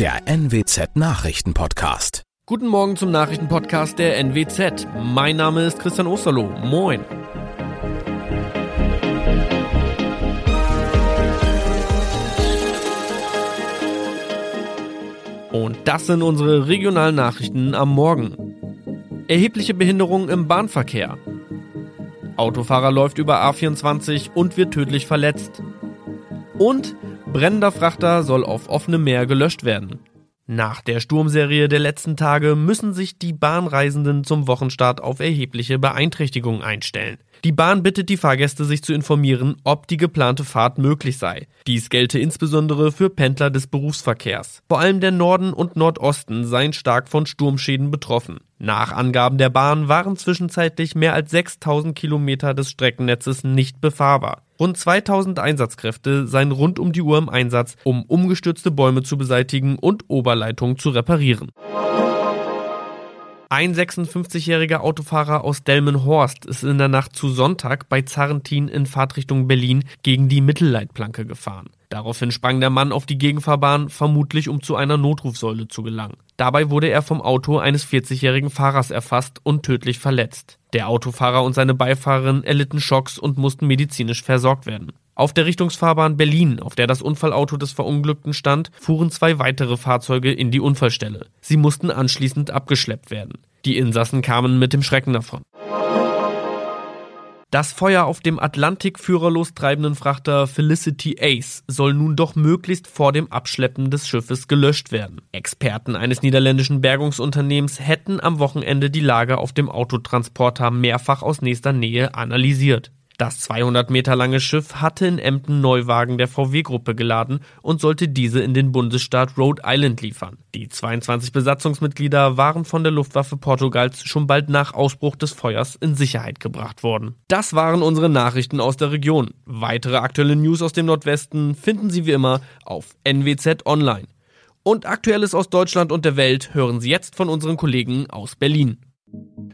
der NWZ Nachrichtenpodcast. Guten Morgen zum Nachrichtenpodcast der NWZ. Mein Name ist Christian Osterloh. Moin. Und das sind unsere regionalen Nachrichten am Morgen. Erhebliche Behinderungen im Bahnverkehr. Autofahrer läuft über A24 und wird tödlich verletzt. Und brennender Frachter soll auf offenem Meer gelöscht werden. Nach der Sturmserie der letzten Tage müssen sich die Bahnreisenden zum Wochenstart auf erhebliche Beeinträchtigungen einstellen. Die Bahn bittet die Fahrgäste, sich zu informieren, ob die geplante Fahrt möglich sei. Dies gelte insbesondere für Pendler des Berufsverkehrs. Vor allem der Norden und Nordosten seien stark von Sturmschäden betroffen. Nach Angaben der Bahn waren zwischenzeitlich mehr als 6000 Kilometer des Streckennetzes nicht befahrbar. Rund 2000 Einsatzkräfte seien rund um die Uhr im Einsatz, um umgestürzte Bäume zu beseitigen und Oberleitungen zu reparieren. Ein 56-jähriger Autofahrer aus Delmenhorst ist in der Nacht zu Sonntag bei Zarentin in Fahrtrichtung Berlin gegen die Mittelleitplanke gefahren. Daraufhin sprang der Mann auf die Gegenfahrbahn, vermutlich um zu einer Notrufsäule zu gelangen. Dabei wurde er vom Auto eines 40-jährigen Fahrers erfasst und tödlich verletzt. Der Autofahrer und seine Beifahrerin erlitten Schocks und mussten medizinisch versorgt werden. Auf der Richtungsfahrbahn Berlin, auf der das Unfallauto des Verunglückten stand, fuhren zwei weitere Fahrzeuge in die Unfallstelle. Sie mussten anschließend abgeschleppt werden. Die Insassen kamen mit dem Schrecken davon. Das Feuer auf dem Atlantik führerlos treibenden Frachter Felicity Ace soll nun doch möglichst vor dem Abschleppen des Schiffes gelöscht werden. Experten eines niederländischen Bergungsunternehmens hätten am Wochenende die Lage auf dem Autotransporter mehrfach aus nächster Nähe analysiert. Das 200 Meter lange Schiff hatte in Emden Neuwagen der VW-Gruppe geladen und sollte diese in den Bundesstaat Rhode Island liefern. Die 22 Besatzungsmitglieder waren von der Luftwaffe Portugals schon bald nach Ausbruch des Feuers in Sicherheit gebracht worden. Das waren unsere Nachrichten aus der Region. Weitere aktuelle News aus dem Nordwesten finden Sie wie immer auf NWZ Online. Und Aktuelles aus Deutschland und der Welt hören Sie jetzt von unseren Kollegen aus Berlin.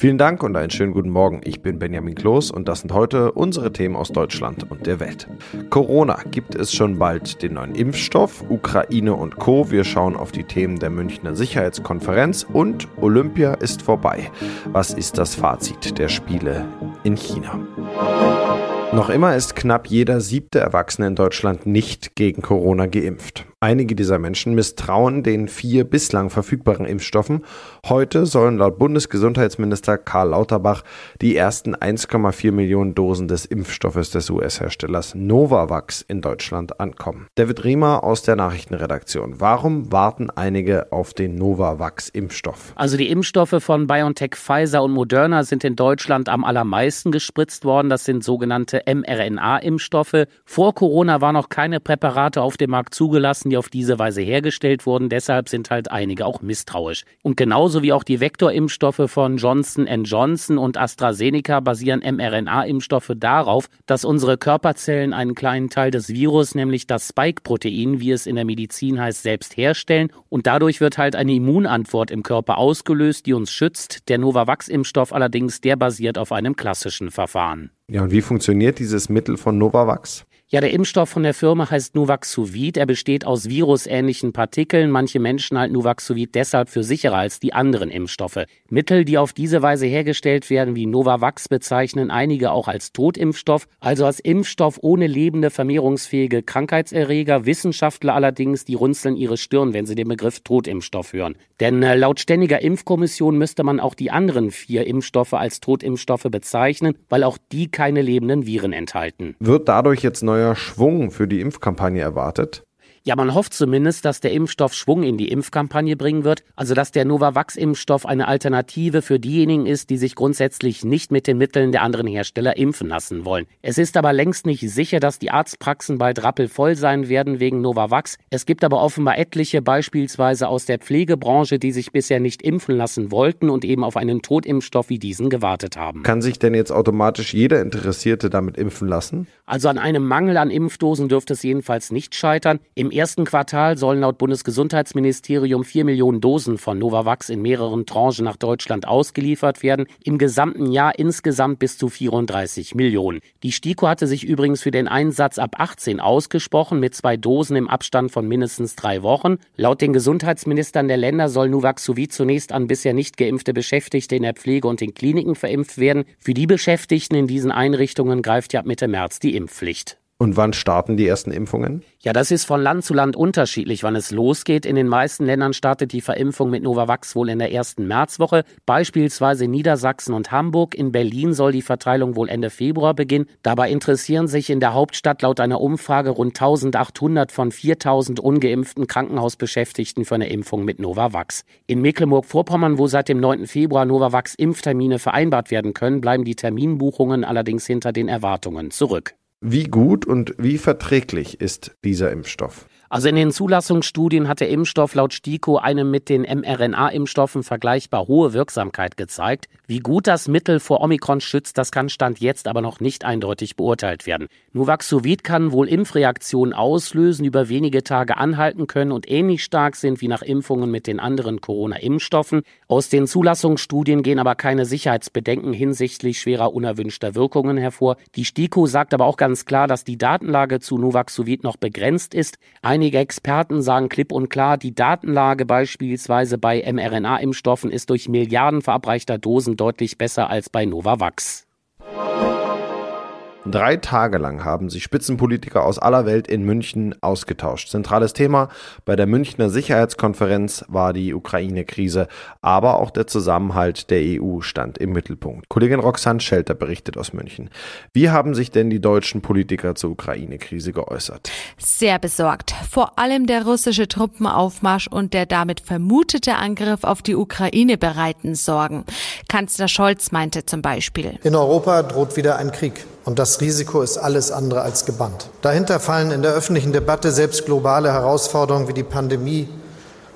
Vielen Dank und einen schönen guten Morgen. Ich bin Benjamin Kloß und das sind heute unsere Themen aus Deutschland und der Welt. Corona gibt es schon bald den neuen Impfstoff, Ukraine und Co. Wir schauen auf die Themen der Münchner Sicherheitskonferenz und Olympia ist vorbei. Was ist das Fazit der Spiele in China? Noch immer ist knapp jeder siebte Erwachsene in Deutschland nicht gegen Corona geimpft. Einige dieser Menschen misstrauen den vier bislang verfügbaren Impfstoffen. Heute sollen laut Bundesgesundheitsminister Karl Lauterbach die ersten 1,4 Millionen Dosen des Impfstoffes des US-Herstellers Novavax in Deutschland ankommen. David Riemer aus der Nachrichtenredaktion. Warum warten einige auf den Novavax-Impfstoff? Also die Impfstoffe von BioNTech, Pfizer und Moderna sind in Deutschland am allermeisten gespritzt worden. Das sind sogenannte mRNA-Impfstoffe. Vor Corona waren noch keine Präparate auf dem Markt zugelassen die auf diese Weise hergestellt wurden. Deshalb sind halt einige auch misstrauisch. Und genauso wie auch die Vektorimpfstoffe von Johnson Johnson und AstraZeneca basieren mRNA-Impfstoffe darauf, dass unsere Körperzellen einen kleinen Teil des Virus, nämlich das Spike-Protein, wie es in der Medizin heißt, selbst herstellen. Und dadurch wird halt eine Immunantwort im Körper ausgelöst, die uns schützt. Der Novavax-Impfstoff allerdings, der basiert auf einem klassischen Verfahren. Ja, und wie funktioniert dieses Mittel von Novavax? Ja, der Impfstoff von der Firma heißt Nuvaxovid. Er besteht aus virusähnlichen Partikeln. Manche Menschen halten Nuvaxovid deshalb für sicherer als die anderen Impfstoffe. Mittel, die auf diese Weise hergestellt werden, wie Novavax, bezeichnen einige auch als Totimpfstoff, also als Impfstoff ohne lebende, vermehrungsfähige Krankheitserreger. Wissenschaftler allerdings, die runzeln ihre Stirn, wenn sie den Begriff Totimpfstoff hören. Denn äh, laut ständiger Impfkommission müsste man auch die anderen vier Impfstoffe als Totimpfstoffe bezeichnen, weil auch die keine lebenden Viren enthalten. Wird dadurch jetzt neue neuer Schwung für die Impfkampagne erwartet? Ja, man hofft zumindest, dass der Impfstoff Schwung in die Impfkampagne bringen wird, also dass der Novavax-Impfstoff eine Alternative für diejenigen ist, die sich grundsätzlich nicht mit den Mitteln der anderen Hersteller impfen lassen wollen. Es ist aber längst nicht sicher, dass die Arztpraxen bald rappelvoll sein werden wegen Novavax. Es gibt aber offenbar etliche, beispielsweise aus der Pflegebranche, die sich bisher nicht impfen lassen wollten und eben auf einen Totimpfstoff wie diesen gewartet haben. Kann sich denn jetzt automatisch jeder Interessierte damit impfen lassen? Also an einem Mangel an Impfdosen dürfte es jedenfalls nicht scheitern. Im Im ersten Quartal sollen laut Bundesgesundheitsministerium vier Millionen Dosen von Novavax in mehreren Tranchen nach Deutschland ausgeliefert werden. Im gesamten Jahr insgesamt bis zu 34 Millionen. Die STIKO hatte sich übrigens für den Einsatz ab 18 ausgesprochen, mit zwei Dosen im Abstand von mindestens drei Wochen. Laut den Gesundheitsministern der Länder soll Nuvaxovid zunächst an bisher nicht geimpfte Beschäftigte in der Pflege und in Kliniken verimpft werden. Für die Beschäftigten in diesen Einrichtungen greift ja ab Mitte März die Impfpflicht. Und wann starten die ersten Impfungen? Ja, das ist von Land zu Land unterschiedlich, wann es losgeht. In den meisten Ländern startet die Verimpfung mit Novavax wohl in der ersten Märzwoche, beispielsweise in Niedersachsen und Hamburg. In Berlin soll die Verteilung wohl Ende Februar beginnen. Dabei interessieren sich in der Hauptstadt laut einer Umfrage rund 1800 von 4000 ungeimpften Krankenhausbeschäftigten für eine Impfung mit Novavax. In Mecklenburg-Vorpommern, wo seit dem 9. Februar Novavax Impftermine vereinbart werden können, bleiben die Terminbuchungen allerdings hinter den Erwartungen zurück. Wie gut und wie verträglich ist dieser Impfstoff? Also in den Zulassungsstudien hat der Impfstoff laut STIKO eine mit den mRNA-Impfstoffen vergleichbar hohe Wirksamkeit gezeigt. Wie gut das Mittel vor Omikron schützt, das kann Stand jetzt aber noch nicht eindeutig beurteilt werden. Nuvaxovid kann wohl Impfreaktionen auslösen, über wenige Tage anhalten können und ähnlich stark sind wie nach Impfungen mit den anderen Corona-Impfstoffen. Aus den Zulassungsstudien gehen aber keine Sicherheitsbedenken hinsichtlich schwerer unerwünschter Wirkungen hervor. Die STIKO sagt aber auch ganz klar, dass die Datenlage zu Nuvaxovid noch begrenzt ist. Ein Einige Experten sagen klipp und klar, die Datenlage beispielsweise bei mRNA-Impfstoffen ist durch Milliarden verabreichter Dosen deutlich besser als bei Novavax. Drei Tage lang haben sich Spitzenpolitiker aus aller Welt in München ausgetauscht. Zentrales Thema bei der Münchner Sicherheitskonferenz war die Ukraine-Krise, aber auch der Zusammenhalt der EU stand im Mittelpunkt. Kollegin Roxanne Schelter berichtet aus München. Wie haben sich denn die deutschen Politiker zur Ukraine-Krise geäußert? Sehr besorgt. Vor allem der russische Truppenaufmarsch und der damit vermutete Angriff auf die Ukraine bereiten Sorgen. Kanzler Scholz meinte zum Beispiel. In Europa droht wieder ein Krieg. Und das Risiko ist alles andere als gebannt. Dahinter fallen in der öffentlichen Debatte selbst globale Herausforderungen wie die Pandemie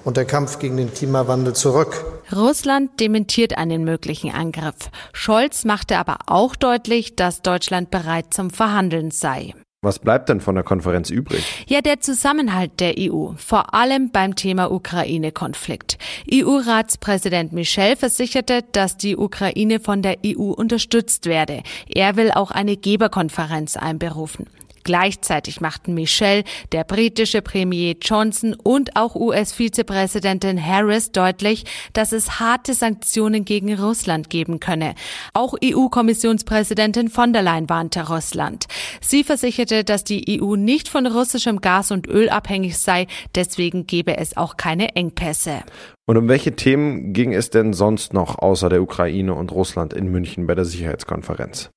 und der Kampf gegen den Klimawandel zurück. Russland dementiert einen möglichen Angriff. Scholz machte aber auch deutlich, dass Deutschland bereit zum Verhandeln sei. Was bleibt denn von der Konferenz übrig? Ja, der Zusammenhalt der EU, vor allem beim Thema Ukraine-Konflikt. EU-Ratspräsident Michel versicherte, dass die Ukraine von der EU unterstützt werde. Er will auch eine Geberkonferenz einberufen. Gleichzeitig machten Michelle, der britische Premier Johnson und auch US-Vizepräsidentin Harris deutlich, dass es harte Sanktionen gegen Russland geben könne. Auch EU-Kommissionspräsidentin von der Leyen warnte Russland. Sie versicherte, dass die EU nicht von russischem Gas und Öl abhängig sei, deswegen gebe es auch keine Engpässe. Und um welche Themen ging es denn sonst noch außer der Ukraine und Russland in München bei der Sicherheitskonferenz?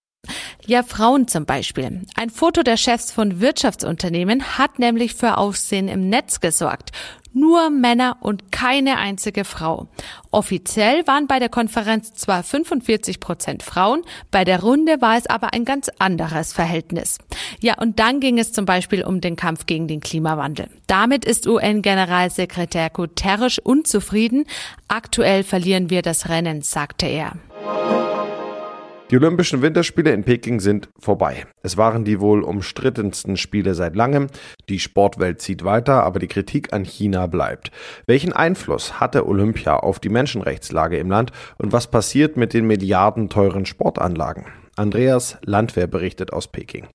Ja, Frauen zum Beispiel. Ein Foto der Chefs von Wirtschaftsunternehmen hat nämlich für Aufsehen im Netz gesorgt. Nur Männer und keine einzige Frau. Offiziell waren bei der Konferenz zwar 45 Prozent Frauen, bei der Runde war es aber ein ganz anderes Verhältnis. Ja, und dann ging es zum Beispiel um den Kampf gegen den Klimawandel. Damit ist UN-Generalsekretär Guterres unzufrieden. Aktuell verlieren wir das Rennen, sagte er. Die Olympischen Winterspiele in Peking sind vorbei. Es waren die wohl umstrittensten Spiele seit langem. Die Sportwelt zieht weiter, aber die Kritik an China bleibt. Welchen Einfluss hatte Olympia auf die Menschenrechtslage im Land und was passiert mit den milliardenteuren Sportanlagen? Andreas Landwehr berichtet aus Peking.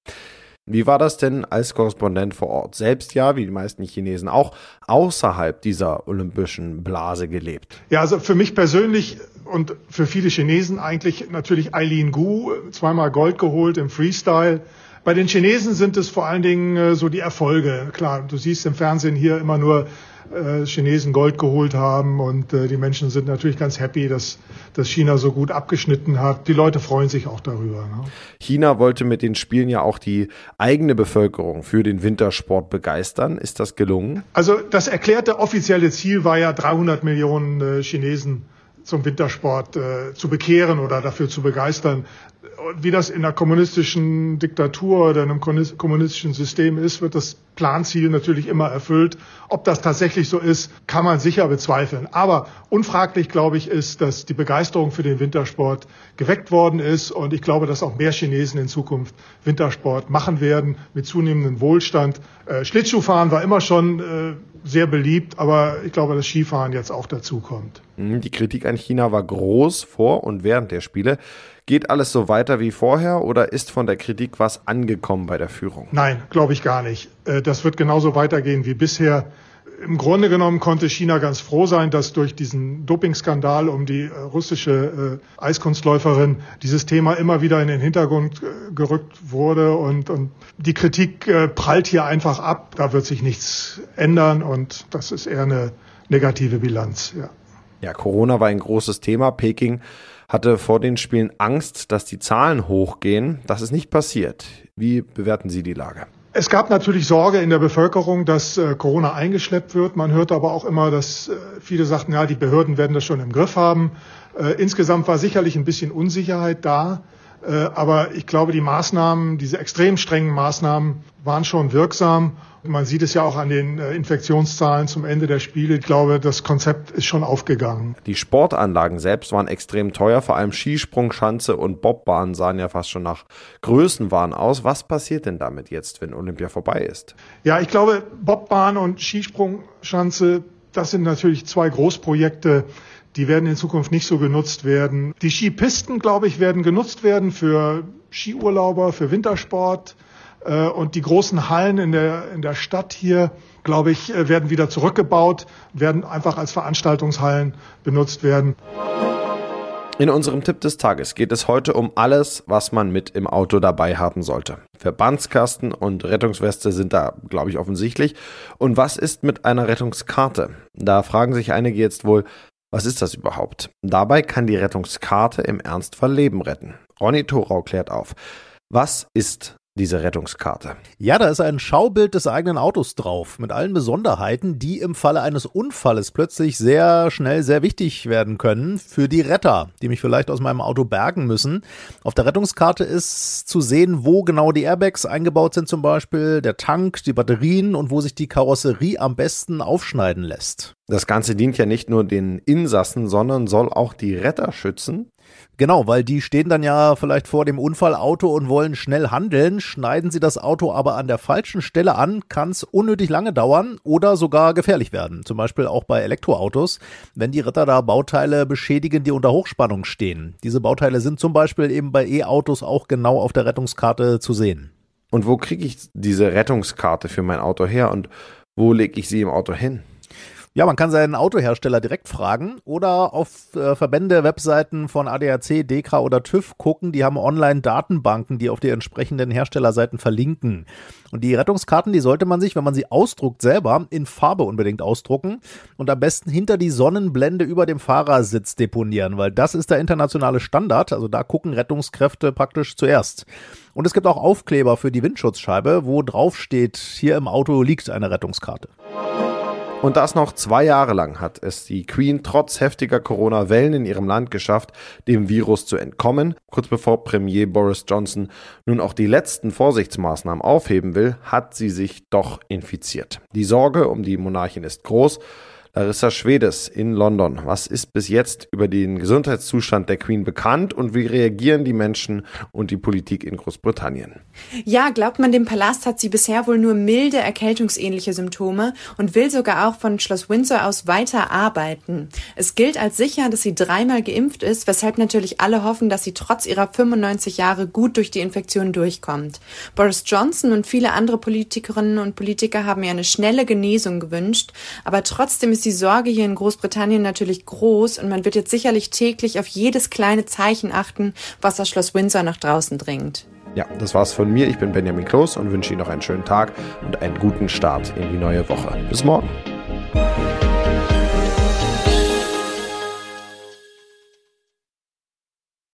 Wie war das denn als Korrespondent vor Ort? Selbst ja, wie die meisten Chinesen auch, außerhalb dieser olympischen Blase gelebt. Ja, also für mich persönlich und für viele Chinesen eigentlich natürlich Eileen Gu, zweimal Gold geholt im Freestyle. Bei den Chinesen sind es vor allen Dingen äh, so die Erfolge. Klar, du siehst im Fernsehen hier immer nur äh, Chinesen Gold geholt haben und äh, die Menschen sind natürlich ganz happy, dass, dass China so gut abgeschnitten hat. Die Leute freuen sich auch darüber. Ne? China wollte mit den Spielen ja auch die eigene Bevölkerung für den Wintersport begeistern. Ist das gelungen? Also das erklärte offizielle Ziel war ja 300 Millionen äh, Chinesen zum Wintersport äh, zu bekehren oder dafür zu begeistern wie das in einer kommunistischen Diktatur oder in einem kommunistischen System ist, wird das Planziel natürlich immer erfüllt. Ob das tatsächlich so ist, kann man sicher bezweifeln. Aber unfraglich, glaube ich, ist, dass die Begeisterung für den Wintersport geweckt worden ist. Und ich glaube, dass auch mehr Chinesen in Zukunft Wintersport machen werden mit zunehmendem Wohlstand. Äh, Schlittschuhfahren war immer schon äh, sehr beliebt, aber ich glaube, dass Skifahren jetzt auch dazu kommt. Mhm, die Kritik an China war groß vor und während der Spiele. Geht alles so weiter wie vorher oder ist von der Kritik was angekommen bei der Führung? Nein, glaube ich gar nicht. Äh, das wird genauso weitergehen wie bisher. Im Grunde genommen konnte China ganz froh sein, dass durch diesen Dopingskandal um die äh, russische äh, Eiskunstläuferin dieses Thema immer wieder in den Hintergrund gerückt wurde und, und die Kritik prallt hier einfach ab. Da wird sich nichts ändern und das ist eher eine negative Bilanz. Ja. Ja, Corona war ein großes Thema. Peking hatte vor den Spielen Angst, dass die Zahlen hochgehen. Das ist nicht passiert. Wie bewerten Sie die Lage? Es gab natürlich Sorge in der Bevölkerung, dass äh, Corona eingeschleppt wird. Man hörte aber auch immer, dass äh, viele sagten, ja, die Behörden werden das schon im Griff haben. Äh, insgesamt war sicherlich ein bisschen Unsicherheit da. Äh, aber ich glaube, die Maßnahmen, diese extrem strengen Maßnahmen waren schon wirksam. Man sieht es ja auch an den äh, Infektionszahlen zum Ende der Spiele. Ich glaube, das Konzept ist schon aufgegangen. Die Sportanlagen selbst waren extrem teuer. Vor allem Skisprung, Schanze und Bobbahn sahen ja fast schon nach Größenwahn aus. Was passiert denn damit jetzt, wenn Olympia vorbei ist? Ja, ich glaube, Bobbahn und Skisprung, Schanze, das sind natürlich zwei Großprojekte, die werden in Zukunft nicht so genutzt werden. Die Skipisten, glaube ich, werden genutzt werden für Skiurlauber, für Wintersport. Äh, und die großen Hallen in der, in der Stadt hier, glaube ich, äh, werden wieder zurückgebaut, werden einfach als Veranstaltungshallen benutzt werden. In unserem Tipp des Tages geht es heute um alles, was man mit im Auto dabei haben sollte. Verbandskasten und Rettungsweste sind da, glaube ich, offensichtlich. Und was ist mit einer Rettungskarte? Da fragen sich einige jetzt wohl, was ist das überhaupt? Dabei kann die Rettungskarte im Ernstfall Leben retten. Ronny Thorau klärt auf. Was ist diese Rettungskarte. Ja, da ist ein Schaubild des eigenen Autos drauf, mit allen Besonderheiten, die im Falle eines Unfalles plötzlich sehr schnell sehr wichtig werden können für die Retter, die mich vielleicht aus meinem Auto bergen müssen. Auf der Rettungskarte ist zu sehen, wo genau die Airbags eingebaut sind zum Beispiel, der Tank, die Batterien und wo sich die Karosserie am besten aufschneiden lässt. Das Ganze dient ja nicht nur den Insassen, sondern soll auch die Retter schützen. Genau, weil die stehen dann ja vielleicht vor dem Unfallauto und wollen schnell handeln. Schneiden sie das Auto aber an der falschen Stelle an, kann es unnötig lange dauern oder sogar gefährlich werden. Zum Beispiel auch bei Elektroautos, wenn die Ritter da Bauteile beschädigen, die unter Hochspannung stehen. Diese Bauteile sind zum Beispiel eben bei E-Autos auch genau auf der Rettungskarte zu sehen. Und wo kriege ich diese Rettungskarte für mein Auto her und wo lege ich sie im Auto hin? Ja, man kann seinen Autohersteller direkt fragen oder auf äh, Verbände, Webseiten von ADAC, DEKRA oder TÜV gucken. Die haben Online-Datenbanken, die auf die entsprechenden Herstellerseiten verlinken. Und die Rettungskarten, die sollte man sich, wenn man sie ausdruckt, selber in Farbe unbedingt ausdrucken und am besten hinter die Sonnenblende über dem Fahrersitz deponieren, weil das ist der internationale Standard. Also da gucken Rettungskräfte praktisch zuerst. Und es gibt auch Aufkleber für die Windschutzscheibe, wo drauf steht, hier im Auto liegt eine Rettungskarte. Und das noch zwei Jahre lang hat es die Queen trotz heftiger Corona-Wellen in ihrem Land geschafft, dem Virus zu entkommen. Kurz bevor Premier Boris Johnson nun auch die letzten Vorsichtsmaßnahmen aufheben will, hat sie sich doch infiziert. Die Sorge um die Monarchin ist groß. Larissa Schwedes in London. Was ist bis jetzt über den Gesundheitszustand der Queen bekannt und wie reagieren die Menschen und die Politik in Großbritannien? Ja, glaubt man, dem Palast hat sie bisher wohl nur milde erkältungsähnliche Symptome und will sogar auch von Schloss Windsor aus weiter arbeiten. Es gilt als sicher, dass sie dreimal geimpft ist, weshalb natürlich alle hoffen, dass sie trotz ihrer 95 Jahre gut durch die Infektion durchkommt. Boris Johnson und viele andere Politikerinnen und Politiker haben ihr eine schnelle Genesung gewünscht, aber trotzdem ist ist die Sorge hier in Großbritannien natürlich groß und man wird jetzt sicherlich täglich auf jedes kleine Zeichen achten, was das Schloss Windsor nach draußen dringt. Ja, das war's von mir. Ich bin Benjamin Kloß und wünsche Ihnen noch einen schönen Tag und einen guten Start in die neue Woche. Bis morgen.